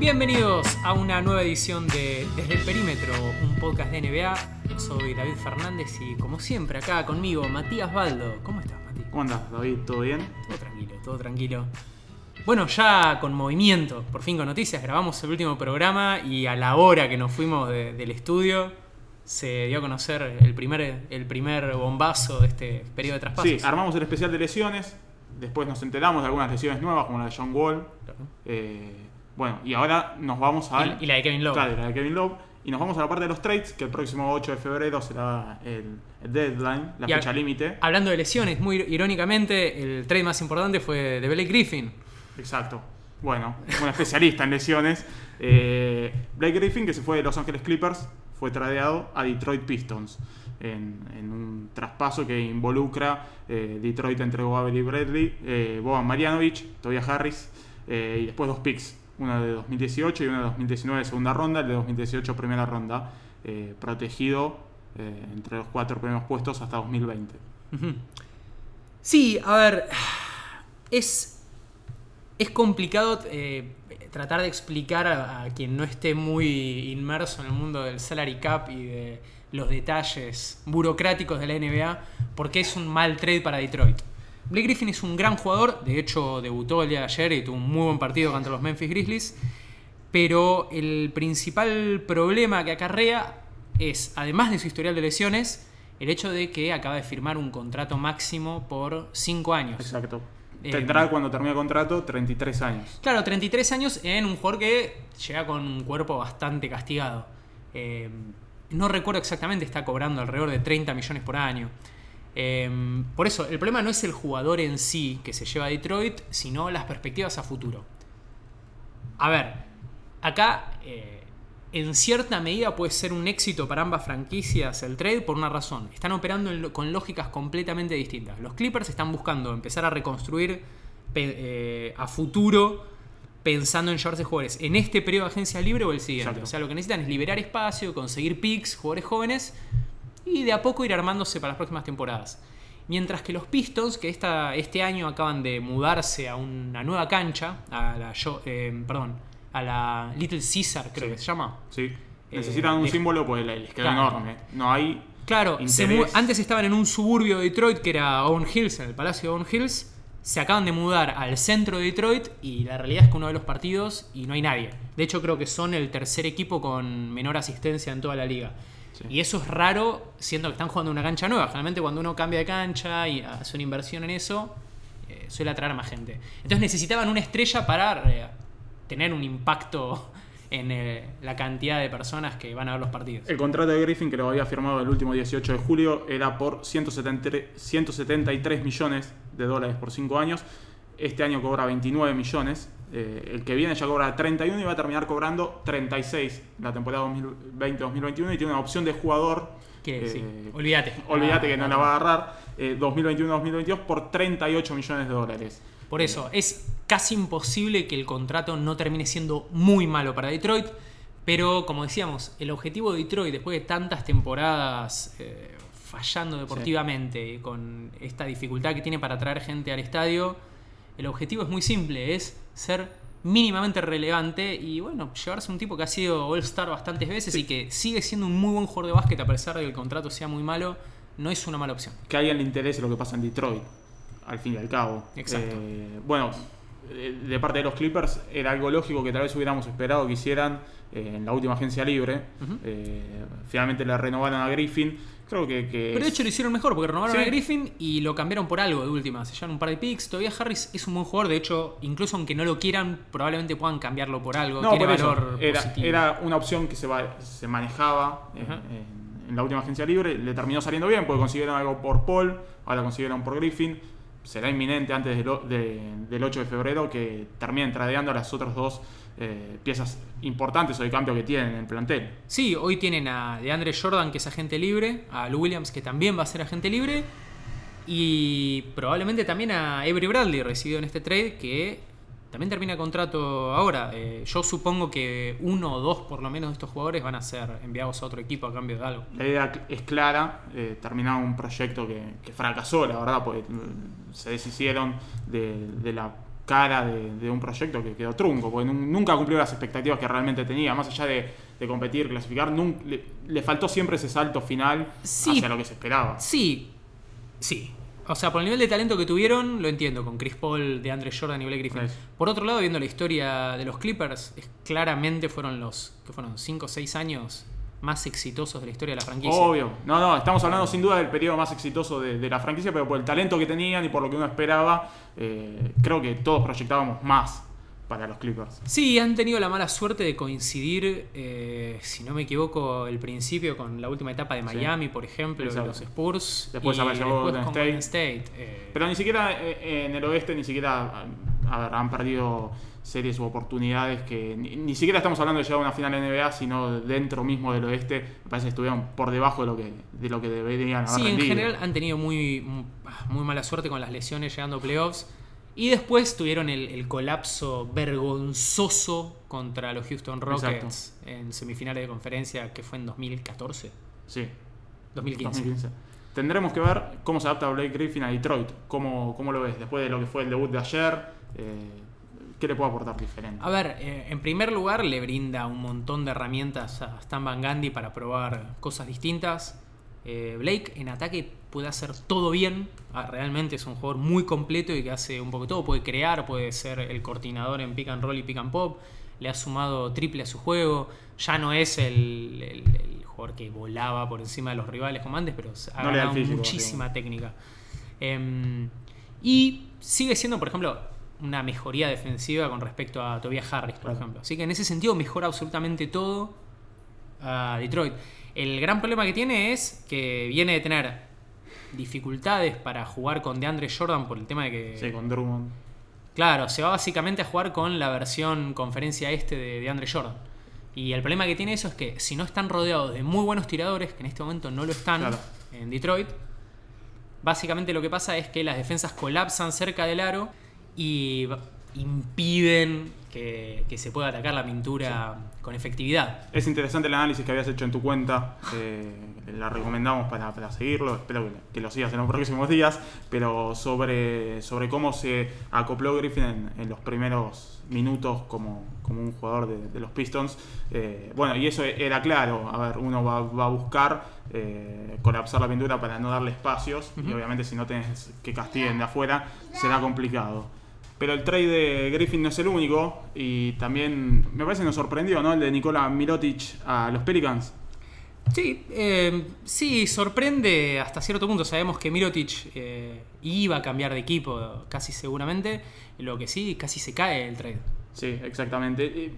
Bienvenidos a una nueva edición de Desde el Perímetro, un podcast de NBA. Soy David Fernández y como siempre acá conmigo Matías Baldo. ¿Cómo estás, Mati? ¿Cómo andas, David? ¿Todo bien? Todo tranquilo, todo tranquilo. Bueno, ya con movimiento, por fin con noticias, grabamos el último programa y a la hora que nos fuimos de- del estudio se dio a conocer el primer, el primer bombazo de este periodo de traspasos. Sí, armamos el especial de lesiones. Después nos enteramos de algunas lesiones nuevas, como la de John Wall. Claro. Eh, bueno, y ahora nos vamos a. Y, y la de Kevin Love. Claro, la de Kevin Love. Y nos vamos a la parte de los trades, que el próximo 8 de febrero será el, el deadline, la Y fecha límite. Hablando de lesiones, muy irónicamente, el trade más importante fue de Blake Griffin. Exacto. Bueno, un especialista en lesiones. Eh, Blake Griffin, que se fue de Los Ángeles Clippers, fue tradeado a Detroit Pistons. En, en un traspaso que involucra eh, Detroit entregó a Avery Bradley, eh, Boban Marjanovic, Tobias Harris eh, y después dos picks, una de 2018 y una de 2019 de segunda ronda, el de 2018 primera ronda, eh, protegido eh, entre los cuatro primeros puestos hasta 2020. Ujú. Sí, a ver, es, es complicado eh, tratar de explicar a, a quien no esté muy inmerso en el mundo del salary cap y de los detalles burocráticos de la NBA por qué es un mal trade para Detroit. Blake Griffin es un gran jugador, de hecho debutó el día de ayer y tuvo un muy buen partido contra los Memphis Grizzlies, pero el principal problema que acarrea es, además de su historial de lesiones, el hecho de que acaba de firmar un contrato máximo por 5 años. Exacto. Eh, Tendrá cuando termine el contrato 33 años. Claro, 33 años en un jugador que llega con un cuerpo bastante castigado. Eh, no recuerdo exactamente, está cobrando alrededor de 30 millones por año. Eh, por eso, el problema no es el jugador en sí que se lleva a Detroit, sino las perspectivas a futuro. A ver, acá eh, en cierta medida puede ser un éxito para ambas franquicias el trade por una razón. Están operando en con lógicas completamente distintas. Los Clippers están buscando empezar a reconstruir eh, a futuro pensando en llevarse jugadores en este periodo de agencia libre o el siguiente. Exacto. O sea, lo que necesitan es liberar espacio, conseguir picks, jugadores jóvenes y de a poco ir armándose para las próximas temporadas. Mientras que los Pistons, que esta, este año acaban de mudarse a una nueva cancha, a la, Jo- eh, perdón, a la Little Caesar, creo Sí. que se llama. Sí. Necesitan un de- símbolo pues les quedó Claro. enorme. No hay. Claro, se antes estaban en un suburbio de Detroit que era Owen Hills, en el Palacio de Owen Hills. Se acaban de mudar al centro de Detroit y la realidad es que uno de los partidos y no hay nadie. De hecho, creo que son el tercer equipo con menor asistencia en toda la liga. Sí. Y eso es raro, siendo que están jugando una cancha nueva. Generalmente, cuando uno cambia de cancha y hace una inversión en eso, eh, suele atraer más gente. Entonces, necesitaban una estrella para eh, tener un impacto en eh, la cantidad de personas que van a ver los partidos. El contrato de Griffin, que lo había firmado el último 18 de julio, era por 173, 173 millones de dólares por 5 años. Este año cobra 29 millones. Eh, el que viene ya cobra 31 y va a terminar cobrando 36 la temporada 2020-2021 y tiene una opción de jugador. Eh, sí, olvídate. Olvídate que no la va a a agarrar. eh, 2021-2022 por 38 millones de dólares. Por eso, es casi imposible que el contrato no termine siendo muy malo para Detroit. Pero, como decíamos, el objetivo de Detroit, después de tantas temporadas eh, fallando deportivamente, y con esta dificultad que tiene para traer gente al estadio, el objetivo es muy simple, es ser mínimamente relevante y, bueno, llevarse un tipo que ha sido All-Star bastantes veces y que sigue siendo un muy buen jugador de básquet a pesar de que el contrato sea muy malo, no es una mala opción. que a alguien le interese lo que pasa en Detroit, al fin y al cabo. Exacto. Eh, bueno, eh, de parte de los Clippers era algo lógico que tal vez hubiéramos esperado que hicieran eh, en la última agencia libre. Eh, finalmente le renovaron a Griffin. Creo que, que Pero de hecho lo hicieron mejor porque renovaron Sí. a Griffin y lo cambiaron por algo de última. Se llevan un par de picks. Todavía Harris es un buen jugador. De hecho, incluso aunque no lo quieran, probablemente puedan cambiarlo por algo. no, Tiene por eso, valor era, positivo. era una opción que se, va- se manejaba en, en la última agencia libre. Le terminó saliendo bien porque consiguieron algo por Paul, ahora consiguieron por Griffin. Será inminente antes del, del 8 de febrero que terminen tradeando las otras dos eh, piezas importantes o de cambio que tienen en el plantel. Sí, hoy tienen a DeAndre Jordan, que es agente libre. A Lou Williams, que también va a ser agente libre. Y probablemente también a Avery Bradley, recibido en este trade, que también termina contrato ahora. Eh, yo supongo que uno o dos, por lo menos, de estos jugadores van a ser enviados a otro equipo a cambio de algo. La idea es clara, eh, terminar un proyecto que, que fracasó, la verdad, porque mm, se deshicieron de, de la cara de, de un proyecto que quedó trunco, porque nun- nunca cumplió las expectativas que realmente tenía, más allá de, de competir, clasificar, le, le faltó siempre ese salto final Sí. hacia lo que se esperaba. Sí, sí. O sea, por el nivel de talento que tuvieron, lo entiendo, con Chris Paul, de Andre Jordan y Blake Griffin. Por otro lado, viendo la historia de los Clippers, es- claramente fueron los, que fueron 5 o 6 años más exitosos de la historia de la franquicia. Obvio. No, no, estamos hablando sin duda del periodo más exitoso de, de la franquicia, pero por el talento que tenían y por lo que uno esperaba, eh, creo que todos proyectábamos más para los Clippers. Sí, han tenido la mala suerte de coincidir, eh, si no me equivoco, el principio con la última etapa de Sí. Miami, por ejemplo, Exacto. los Spurs. Después y apareció Golden State. Golden State. eh, Pero ni siquiera eh, en el oeste, ni siquiera a ver, han perdido series u oportunidades que ni, ni siquiera estamos hablando de llegar a una final NBA, sino dentro mismo del oeste, me parece que estuvieron por debajo de lo que, de lo que deberían haber Sí, en general han tenido muy, muy mala suerte con las lesiones llegando a playoffs. Y después tuvieron el, el colapso vergonzoso contra los Houston Rockets en semifinales de conferencia que fue en 2014. Sí, 2015. 2015. Tendremos que ver cómo se adapta Blake Griffin a Detroit. ¿Cómo, cómo lo ves después de lo que fue el debut de ayer? Eh, ¿Qué le puede aportar diferente? A ver, eh, en primer lugar le brinda un montón de herramientas a Stan Van Gundy para probar cosas distintas. Eh, Blake en ataque puede hacer todo bien. Ah, realmente es un jugador muy completo y que hace un poco todo. Puede crear, puede ser el coordinador en pick and roll y pick and pop. Le ha sumado triple a su juego. Ya no es el, el- el jugador que volaba por encima de los rivales como antes, pero ha No ganado físico, muchísima técnica. Em, y sigue siendo, por ejemplo, una mejoría defensiva con respecto a Tobias Harris, por Claro. ejemplo. Así que en ese sentido mejora absolutamente todo a Detroit. El gran problema que tiene es que viene de tener dificultades para jugar con DeAndre Jordan por el tema de que. Sí, con Drummond. Claro, se va básicamente a jugar con la versión conferencia este de DeAndre Jordan. Y el problema que tiene eso es que si no están rodeados de muy buenos tiradores, que en este momento no lo están Claro. en Detroit, básicamente lo que pasa es que las defensas colapsan cerca del aro y impiden que, que se pueda atacar la pintura con efectividad. Es interesante el análisis que habías hecho en tu cuenta. eh, la recomendamos para, para seguirlo. Espero que, lo sigas en los próximos días. Pero sobre, sobre cómo se acopló Griffin en, en los primeros minutos como, como un jugador de, de los Pistons. Eh, bueno, y eso era claro. A ver, uno va, va a buscar eh, colapsar la pintura para no darle espacios. Y obviamente, si no tenés que castiguen de afuera, será complicado. Pero el trade de Griffin no es el único y también me parece que nos sorprendió, ¿no? El de Nikola Mirotic a los Pelicans. Sí, eh, sí, sorprende hasta cierto punto. Sabemos que Mirotic eh, iba a cambiar de equipo casi seguramente. Lo que sí, casi se cae el trade. Sí, exactamente.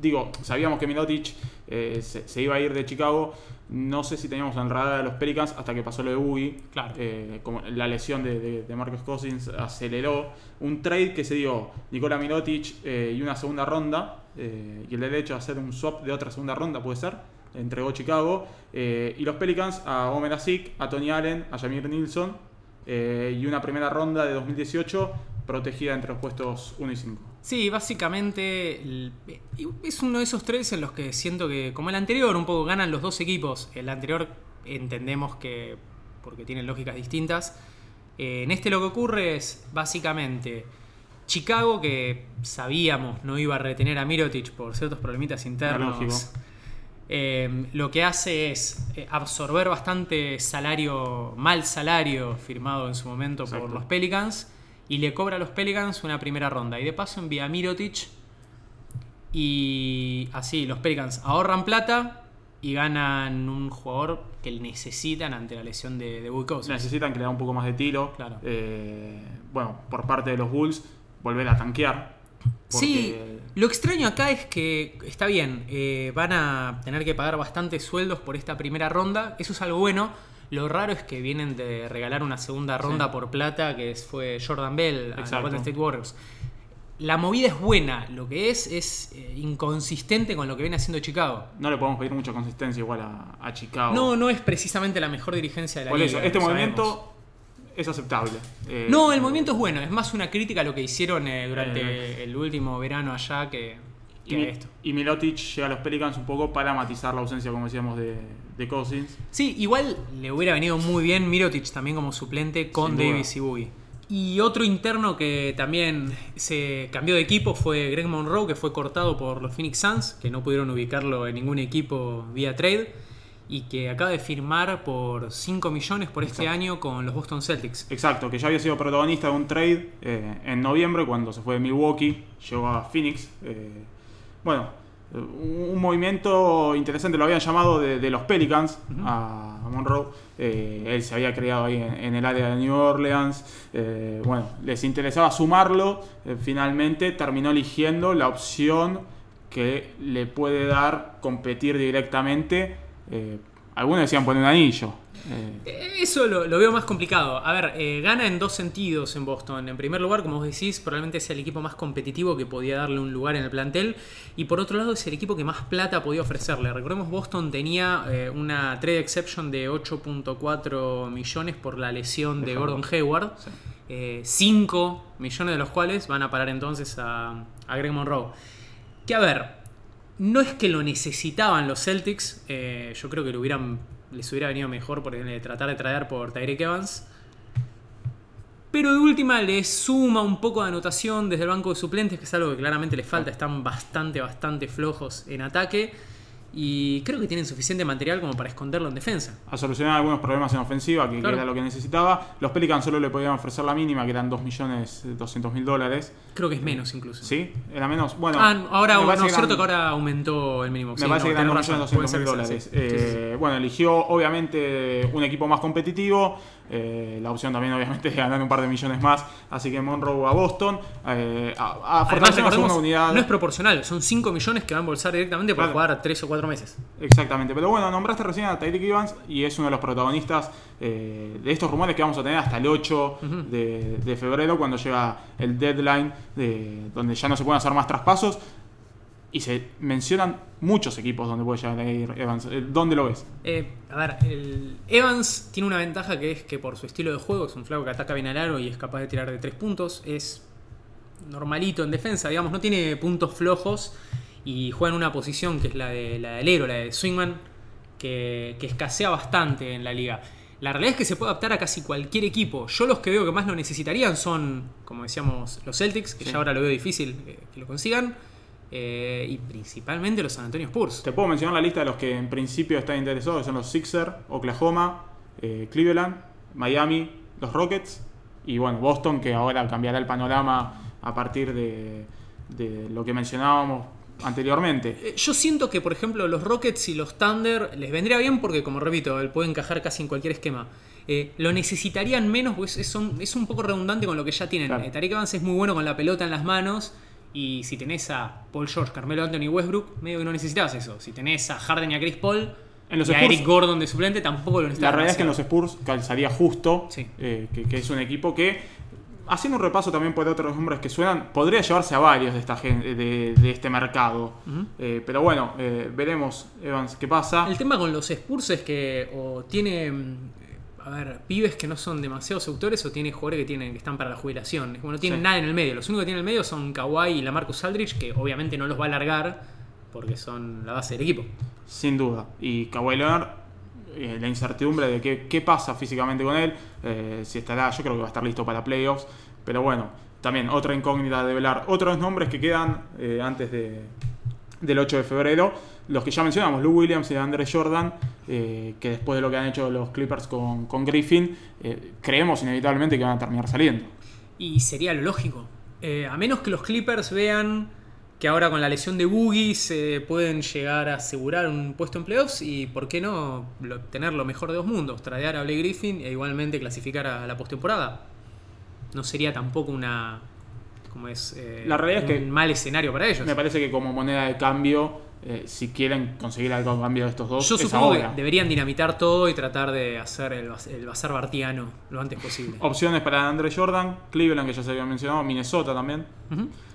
Digo, sabíamos que Mirotic eh, se, se iba a ir de Chicago. No sé si teníamos en radar a los Pelicans hasta que pasó lo de Boogie. Claro. Eh, como la lesión de, de, de Marcus Cousins aceleró un trade que se dio Nikola Mirotic eh, y una segunda ronda. eh, y el derecho a hacer un swap de otra segunda ronda, puede ser. Entregó Chicago. y los Pelicans a Omer Asik, a Tony Allen, a Jamir Nilsson. y una primera ronda de 2018 protegida entre los puestos 1 y 5. Sí, básicamente es uno de esos tres en los que siento que, como el anterior, un poco ganan los dos equipos. El anterior entendemos que, porque tienen lógicas distintas. Eh, en este lo que ocurre es básicamente Chicago, que sabíamos no iba a retener a Mirotic por ciertos problemitas internos. Eh, lo que hace es eh, absorber bastante salario, mal salario firmado en su momento por los Pelicans y le cobra a los Pelicans una primera ronda. Y de paso envía a Mirotic y así los Pelicans ahorran plata y ganan un jugador que necesitan ante la lesión de, de. Necesitan que le da un poco más de tiro. Claro. Eh, bueno, por parte de los Bulls, volver a tanquear. porque- Sí, lo extraño acá es que está bien, eh, van a tener que pagar bastantes sueldos por esta primera ronda, eso es algo bueno. Lo raro es que vienen de regalar una segunda ronda Sí. por plata, que fue Jordan Bell a los Exacto. Golden State Warriors. La movida es buena, lo que es es eh, inconsistente con lo que viene haciendo Chicago. No le podemos pedir mucha consistencia igual a, a Chicago. No, no es precisamente la mejor dirigencia de la Por liga. eso, este movimiento sabemos. es aceptable. Eh, No, el movimiento es bueno, es más una crítica a lo que hicieron eh, durante Eh. el último verano allá que Y, Mi- a esto. y Milotic llega a los Pelicans un poco para matizar la ausencia, como decíamos, de, de Cousins. Sí, igual le hubiera venido muy bien Mirotic también como suplente con. Davis y Boogie. Y otro interno que también se cambió de equipo fue Greg Monroe, que fue cortado por los Phoenix Suns, que no pudieron ubicarlo en ningún equipo vía trade, y que acaba de firmar por 5 millones por este año con los Boston Celtics. Exacto, que ya había sido protagonista de un trade eh, en noviembre cuando se fue de Milwaukee, llegó a Phoenix. eh, bueno, un, movimiento interesante, lo habían llamado de, de los Pelicans a, a Monroe. eh, él se había creado ahí en, en el área de New Orleans. eh, bueno, les interesaba sumarlo. eh, finalmente terminó eligiendo la opción que le puede dar competir directamente. Algunos decían poner un anillo. eh, Eso lo, lo veo más complicado. A ver, eh, gana en dos sentidos en Boston. En primer lugar, como vos decís, probablemente sea el equipo más competitivo que podía darle un lugar en el plantel. Y por otro lado, es el equipo que más plata podía ofrecerle. Recordemos, Boston tenía eh, una trade exception de 8.4 millones por la lesión de De Gordon Hayward. Sí. Eh, 5 millones de los cuales van a parar entonces a, a Greg Monroe. Que a ver, no es que lo necesitaban los Celtics. eh, yo creo que lo hubieran, les hubiera venido mejor por tratar de traer por Tyreek Evans. Pero de última les suma un poco de anotación desde el banco de suplentes, que es algo que claramente les falta. Están bastante, bastante flojos en ataque. Y creo que tienen suficiente material como para esconderlo en defensa. a solucionar algunos problemas en ofensiva, que, Claro. era lo que necesitaba. Los Pelicans solo le podían ofrecer la mínima, que eran 2.200.000 dólares. Creo que es menos incluso. ¿Sí? Era menos. Bueno, ah, ahora, me no, es cierto que ahora aumentó el mínimo. Me Sí, parece no, que eran tenés razón, puede ser 2.200.000 que sea dólares. Sí, sí. Eh, Bueno, eligió obviamente un equipo más competitivo. eh, la opción también, obviamente, de ganar un par de millones más. Así que Monroe a Boston. eh, a, a Además, segunda unidad. no es proporcional, son 5 millones que van a embolsar directamente Claro. jugar 3 o 4 meses. Exactamente, pero bueno, nombraste recién a Tyreek Evans y es uno de los protagonistas eh, de estos rumores que vamos a tener hasta el 8 Ujú. de, de febrero, cuando llega el deadline, de, donde ya no se pueden hacer más traspasos. Y se mencionan muchos equipos donde puede llegar a ir Evans. Eh, ¿Dónde lo ves? Eh, a ver, el Evans tiene una ventaja que es que por su estilo de juego es un flaco que ataca bien al aro y es capaz de tirar de 3 puntos. Es normalito en defensa, digamos, no tiene puntos flojos y juega en una posición que es la, de, la del héroe, la de Swingman, que, que escasea bastante en la liga. La realidad es que se puede adaptar a casi cualquier equipo. Yo los que veo que más lo necesitarían son, como decíamos, los Celtics, que Sí. ya ahora lo veo difícil eh, que lo consigan, eh, y principalmente los San Antonio Spurs. Te puedo mencionar la lista de los que en principio están interesados, que son los Sixers, Oklahoma, eh, Cleveland, Miami, los Rockets y bueno, Boston, que ahora cambiará el panorama a partir de, de lo que mencionábamos anteriormente. Eh, Yo siento que, por ejemplo, los Rockets y los Thunder les vendría bien porque, como repito, él puede encajar casi en cualquier esquema. Eh, lo necesitarían menos porque es, un, es un poco redundante con lo que ya tienen. Claro. Eh, Tariq Evans es muy bueno con la pelota en las manos. Y si tenés a Paul George, Carmelo Anthony y Westbrook, medio que no necesitabas eso. Si tenés a Harden y a Chris Paul En los y a Spurs- Eric Gordon de suplente, tampoco lo La necesitabas. realidad es que en los Spurs calzaría justo, Sí. eh, que, que es un equipo que, haciendo un repaso también por otros nombres que suenan, podría llevarse a varios de, esta gen- de, de este mercado. Eh, pero bueno, eh, veremos, Evans, qué pasa. El tema con los Spurs es que o tiene, mm, a ver, pibes que no son demasiado seductores o tiene jugadores que tienen que están para la jubilación. Es como no tienen Sí. nada en el medio. Los únicos que tienen en el medio son Kawhi y la Marcus que obviamente no los va a largar porque son la base del equipo. Sin duda. Y Kawhi Leonard, eh, la incertidumbre de qué, qué pasa físicamente con él, eh, si estará, yo creo que va a estar listo para playoffs. Pero bueno, también otra incógnita de velar. Otros nombres que quedan eh, antes de, del 8 de febrero, los que ya mencionamos, Lou Williams y Andre Jordan, que después de lo que han hecho los Clippers con, con Griffin, creemos inevitablemente que van a terminar saliendo. Y sería lo lógico. A menos que los Clippers vean que ahora con la lesión de Boogie se pueden llegar a asegurar un puesto en playoffs y por qué no tener lo mejor de dos mundos, tradear a Blake Griffin e igualmente clasificar a la postemporada. No sería tampoco una como es eh, La realidad es un mal escenario para ellos. Me parece que como moneda de cambio, eh, si quieren conseguir algo a cambio de estos dos, Yo es supongo ahora. que deberían dinamitar todo y tratar de hacer el, el bazar bartiano lo antes posible. Opciones para Andre Jordan, Cleveland, que ya se había mencionado, Minnesota también.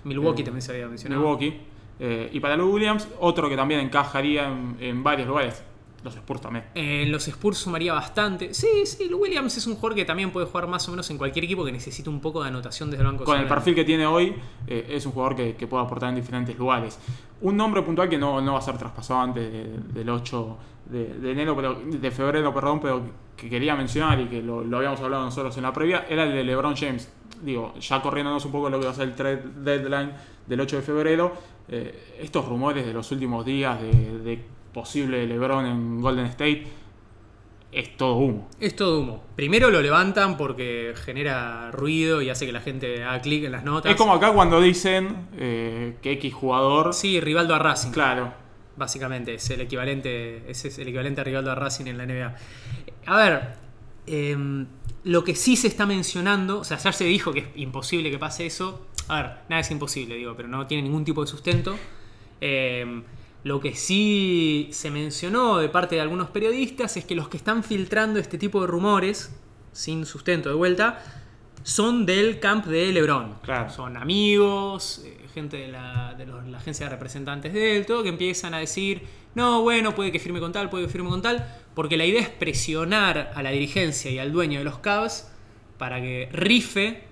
Milwaukee Eh, también se había mencionado. Milwaukee. Eh, y para Lou Williams, otro que también encajaría en, en varios lugares. Los Spurs también. En los Spurs sumaría bastante. Sí, sí, Williams es un jugador que también puede jugar más o menos en cualquier equipo que necesite un poco de anotación desde el banco. Con el perfil que tiene hoy, eh, es un jugador que, que, puede aportar en diferentes lugares. Un nombre puntual que no, no va a ser traspasado antes del 8 de, enero, pero, de febrero, perdón, pero que quería mencionar y que lo, lo, habíamos hablado nosotros en la previa, era el de LeBron James. Digo, ya corriéndonos un poco lo que va a ser el trade deadline del 8 de febrero, eh, estos rumores de los últimos días de, de posible LeBron en Golden State es todo humo. Es todo humo. Primero lo levantan porque genera ruido y hace que la gente haga clic en las notas. Es como acá cuando dicen eh, que X jugador. Sí, Rivaldo a Racing. Claro. Básicamente, es el equivalente. Ese es el equivalente a Rivaldo a Racing en la NBA. A ver. Em, lo que sí se está mencionando, o sea, ya se dijo que es imposible que pase eso. A ver, nada es imposible, digo, pero no tiene ningún tipo de sustento. Eh, lo que sí se mencionó de parte de algunos periodistas es que los que están filtrando este tipo de rumores, sin sustento de vuelta, son del camp de LeBron. Son amigos, eh, gente de, la, agencia de representantes de él, todo que empiezan a decir, no, bueno, puede que firme con tal, puede que firme con tal, porque la idea es presionar a la dirigencia y al dueño de los Cavs para que rife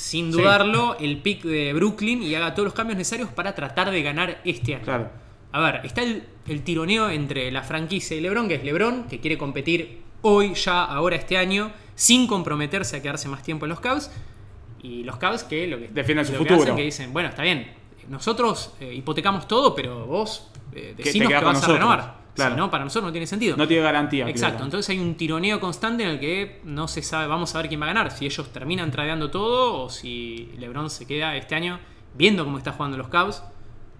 sin dudarlo, el pick de Brooklyn y haga todos los cambios necesarios para tratar de ganar este año. Claro. A ver, está el, tironeo entre la franquicia y LeBron, que es LeBron, que quiere competir hoy, ya, ahora, este año, sin comprometerse a quedarse más tiempo en los Cavs. Y los Cavs que lo que defienden su futuro. Que, que dicen, bueno, está bien, nosotros eh, hipotecamos todo, pero vos eh, decimos que, vas a renovar. Claro. no, para nosotros no tiene sentido. No tiene garantía. Exacto. Entonces hay un tironeo constante en el que no se sabe, vamos a ver quién va a ganar. Si ellos terminan tradeando todo o si LeBron se queda este año viendo cómo está jugando los Cavs,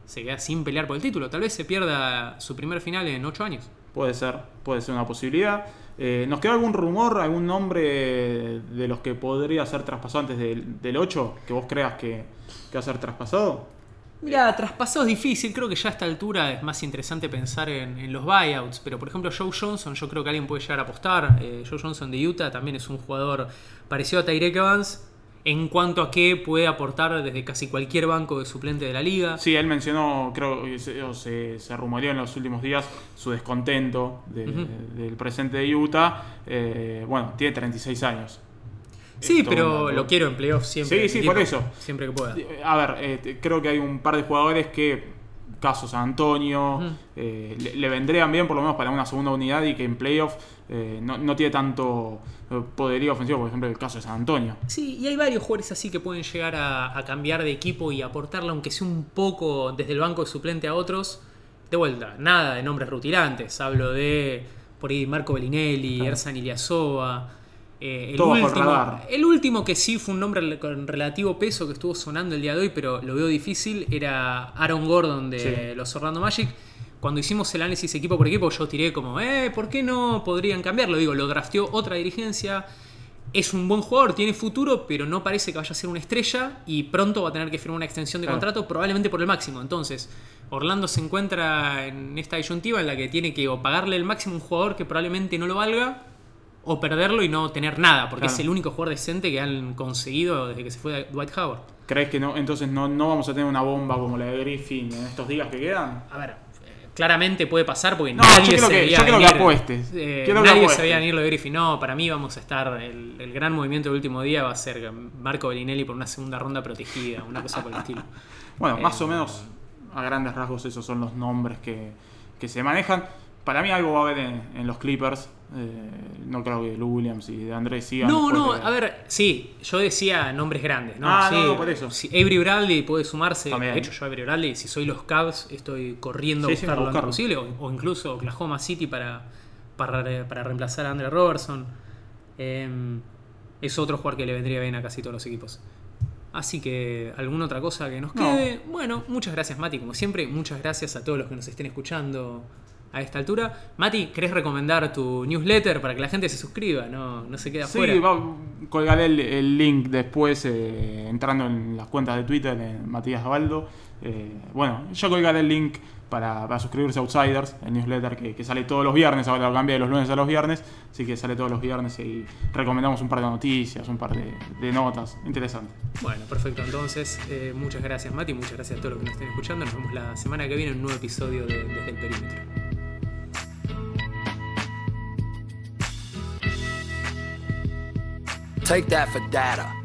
se queda sin pelear por el título. Tal vez se pierda su primer final en ocho años. Puede ser, puede ser una posibilidad. Eh, ¿Nos queda algún rumor, algún nombre de los que podría ser traspasado antes del, del 8 que vos creas que, que va a ser traspasado? Mira, traspaso es difícil, creo que ya a esta altura es más interesante pensar en, los buyouts, pero por ejemplo Joe Johnson, yo creo que alguien puede llegar a apostar. Eh, Joe Johnson de Utah también es un jugador parecido a Tyrek Evans en cuanto a que puede aportar desde casi cualquier banco de suplente de la liga. Sí, él mencionó, creo que se, se, rumoreó en los últimos días su descontento del presente de Utah. Eh, bueno, tiene 36 años. Sí, pero lo quiero en playoffs siempre. Sí, sí, por eso. Siempre que pueda. A ver, eh, creo que hay un par de jugadores que, caso San Antonio, eh, le, vendrían bien por lo menos para una segunda unidad y que en playoffs eh, no, tiene tanto poderío ofensivo, por ejemplo, el caso de San Antonio. Sí, y hay varios jugadores así que pueden llegar a, cambiar de equipo y aportarle, aunque sea un poco desde el banco de suplente a otros. De vuelta, nada de nombres rutilantes. Hablo de por ahí Marco Bellinelli, Ersan Iliasova. Eh, el, último, el último que sí fue un nombre con relativo peso que estuvo sonando el día de hoy, pero lo veo difícil, era Aaron Gordon de los Orlando Magic. Cuando hicimos el análisis equipo por equipo, yo tiré como, eh, ¿por qué no podrían cambiarlo? Digo, lo drafteó otra dirigencia. Es un buen jugador, tiene futuro, pero no parece que vaya a ser una estrella y pronto va a tener que firmar una extensión de contrato, probablemente por el máximo. Entonces, Orlando se encuentra en esta disyuntiva en la que tiene que o pagarle el máximo a un jugador que probablemente no lo valga, o perderlo y no tener nada, porque es el único jugador decente que han conseguido desde que se fue Dwight Howard. ¿Crees que no, entonces no, no vamos a tener una bomba como la de Griffin en estos días que quedan? A ver, eh, claramente puede pasar porque nadie yo se que, apuestes. Eh, nadie se veía venir lo de Griffin. No, para mí vamos a estar. El, gran movimiento del último día va a ser Marco Bellinelli por una segunda ronda protegida, una cosa por el estilo. Bueno, más o eh, menos a grandes rasgos esos son los nombres que, que se manejan. Para mí algo va a haber en, los Clippers. Eh, no creo que Lou Williams y de Andrés sigan. No, no, a ver, sí, yo decía nombres grandes, ¿no? Ah, sí, no, por eso. Si Avery Bradley puede sumarse. De hecho, yo Avery Bradley, si soy los Cavs, estoy corriendo a buscar lo posible. O, incluso Oklahoma City para, para, reemplazar a Andre Robertson. Em, es otro jugador que le vendría bien a casi todos los equipos. Así que, ¿alguna otra cosa que nos quede? Bueno, muchas gracias, Mati, como siempre. Muchas gracias a todos los que nos estén escuchando a esta altura. Mati, ¿querés recomendar tu newsletter para que la gente se suscriba? No, no se quede afuera. Sí, colgaré el, link después eh, entrando en las cuentas de Twitter de Matías Baldo. Eh, bueno, yo colgaré el link para, suscribirse a Outsiders, el newsletter que, sale todos los viernes, ahora lo cambié de los lunes a los viernes, así que sale todos los viernes y recomendamos un par de noticias, un par de, notas, interesante. Bueno, perfecto, entonces eh, muchas gracias Mati, muchas gracias a todos los que nos estén escuchando, nos vemos la semana que viene en un nuevo episodio de Desde el Perímetro. Take that for data.